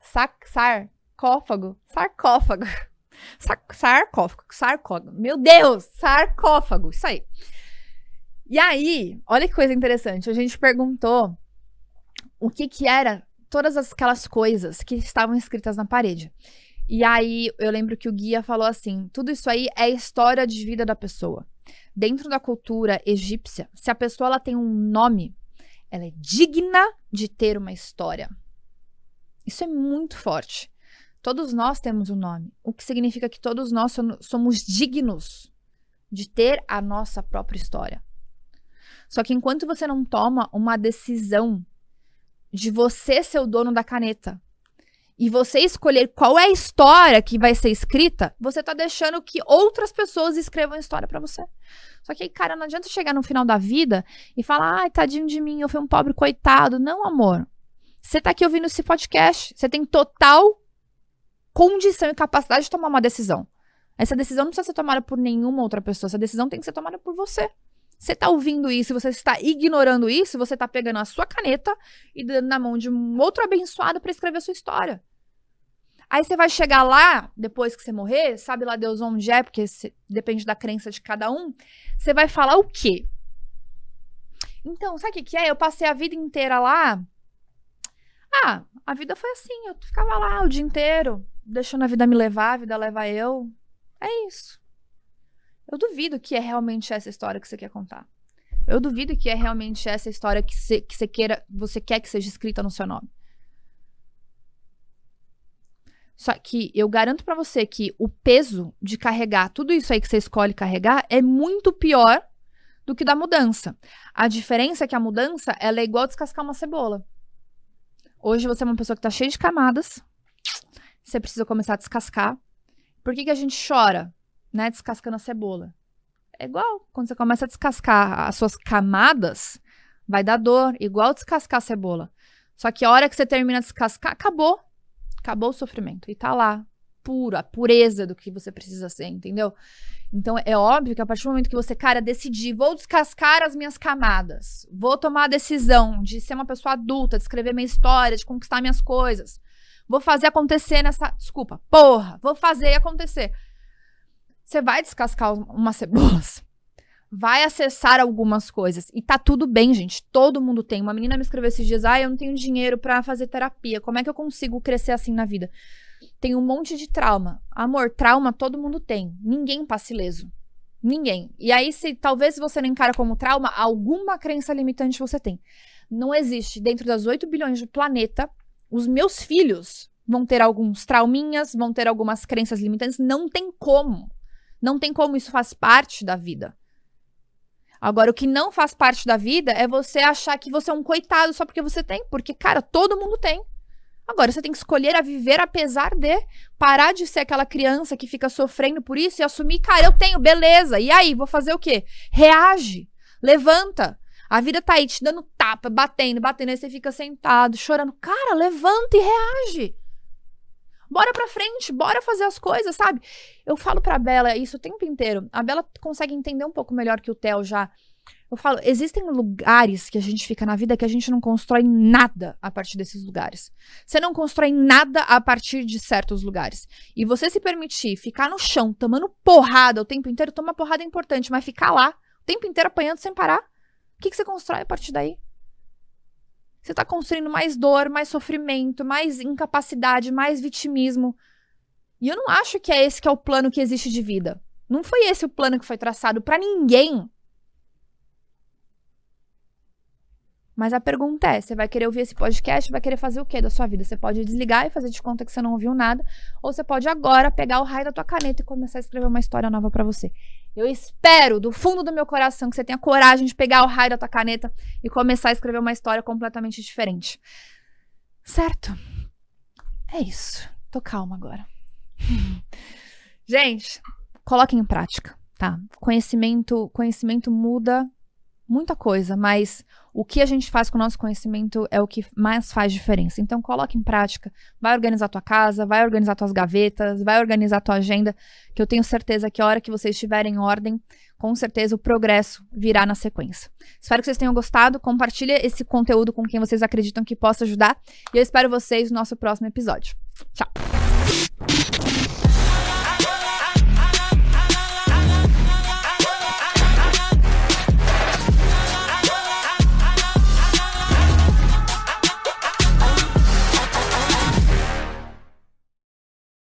Sac, sarcófago. Sarcófago. Sac, sarcófago. Sarcófago. Meu Deus! Sarcófago. Isso aí. E aí, olha que coisa interessante. A gente perguntou o que que era todas aquelas coisas que estavam escritas na parede. E aí eu lembro que o guia falou assim: tudo isso aí é história de vida da pessoa. Dentro da cultura egípcia, se a pessoa ela tem um nome, ela é digna de ter uma história. Isso é muito forte. Todos nós temos um nome, o que significa que todos nós somos dignos de ter a nossa própria história. Só que enquanto você não toma uma decisão de você ser o dono da caneta e você escolher qual é a história que vai ser escrita, você tá deixando que outras pessoas escrevam a história para você. Só que aí, cara, não adianta chegar no final da vida e falar, ai, tadinho de mim, eu fui um pobre coitado. Não, amor. Você tá aqui ouvindo esse podcast, você tem total condição e capacidade de tomar uma decisão. Essa decisão não precisa ser tomada por nenhuma outra pessoa, essa decisão tem que ser tomada por você. Você está ouvindo isso, você está ignorando isso, você está pegando a sua caneta e dando na mão de um outro abençoado para escrever a sua história. Aí você vai chegar lá, depois que você morrer, sabe lá Deus onde é, porque depende da crença de cada um. Você vai falar o quê? Então, sabe o que, que é? Eu passei a vida inteira lá. Ah, a vida foi assim, eu ficava lá o dia inteiro, deixando a vida me levar, a vida leva eu. É isso. Eu duvido que é realmente essa história que você quer contar. Eu duvido que é realmente essa história que você, que você queira, você quer que seja escrita no seu nome. Só que eu garanto para você que o peso de carregar tudo isso aí que você escolhe carregar é muito pior do que da mudança. A diferença é que a mudança ela é igual descascar uma cebola. Hoje você é uma pessoa que tá cheia de camadas. Você precisa começar a descascar. Por que, que a gente chora? Né, descascando a cebola. É igual, quando você começa a descascar as suas camadas, vai dar dor, igual descascar a cebola. Só que a hora que você termina de descascar, acabou. Acabou o sofrimento. E tá lá, puro, a pureza do que você precisa ser, entendeu? Então é óbvio que a partir do momento que você, cara, decidir, vou descascar as minhas camadas, vou tomar a decisão de ser uma pessoa adulta, de escrever minha história, de conquistar minhas coisas, vou fazer acontecer nessa. Desculpa, porra, vou fazer acontecer. Você vai descascar umas cebolas. Vai acessar algumas coisas. E tá tudo bem, gente. Todo mundo tem. Uma menina me escreveu esses dias: ah, eu não tenho dinheiro para fazer terapia. Como é que eu consigo crescer assim na vida? Tem um monte de trauma. Amor, trauma todo mundo tem. Ninguém passa ileso. Ninguém. E aí, se talvez você não encara como trauma, alguma crença limitante você tem. Não existe. Dentro das 8 bilhões do planeta, os meus filhos vão ter alguns trauminhas, vão ter algumas crenças limitantes. Não tem como. Não tem como isso faz parte da vida. Agora, o que não faz parte da vida é você achar que você é um coitado só porque você tem. Porque, cara, todo mundo tem. Agora, você tem que escolher a viver apesar de. Parar de ser aquela criança que fica sofrendo por isso e assumir, cara, eu tenho, beleza. E aí, vou fazer o quê? Reage. Levanta. A vida tá aí te dando tapa, batendo, batendo. Aí você fica sentado, chorando. Cara, levanta e reage. Bora pra frente, bora fazer as coisas, sabe? Eu falo pra Bela isso o tempo inteiro. A Bela consegue entender um pouco melhor que o Theo já. Eu falo, existem lugares que a gente fica na vida que a gente não constrói nada a partir desses lugares. Você não constrói nada a partir de certos lugares. E você se permitir ficar no chão, tomando porrada o tempo inteiro, tomar porrada é importante, mas ficar lá o tempo inteiro apanhando sem parar, o que, que você constrói a partir daí? Você está construindo mais dor, mais sofrimento, mais incapacidade, mais vitimismo. E eu não acho que é esse que é o plano que existe de vida. Não foi esse o plano que foi traçado para ninguém. Mas a pergunta é: você vai querer ouvir esse podcast? Vai querer fazer o que da sua vida? Você pode desligar e fazer de conta que você não ouviu nada, ou você pode agora pegar o raio da tua caneta e começar a escrever uma história nova para você. Eu espero do fundo do meu coração que você tenha coragem de pegar o raio da tua caneta e começar a escrever uma história completamente diferente. Certo? É isso. Tô calma agora. Gente, coloquem em prática, tá? Conhecimento, conhecimento muda muita coisa, mas o que a gente faz com o nosso conhecimento é o que mais faz diferença. Então coloque em prática, vai organizar tua casa, vai organizar tuas gavetas, vai organizar tua agenda, que eu tenho certeza que a hora que vocês estiverem em ordem, com certeza o progresso virá na sequência. Espero que vocês tenham gostado, compartilhe esse conteúdo com quem vocês acreditam que possa ajudar e eu espero vocês no nosso próximo episódio.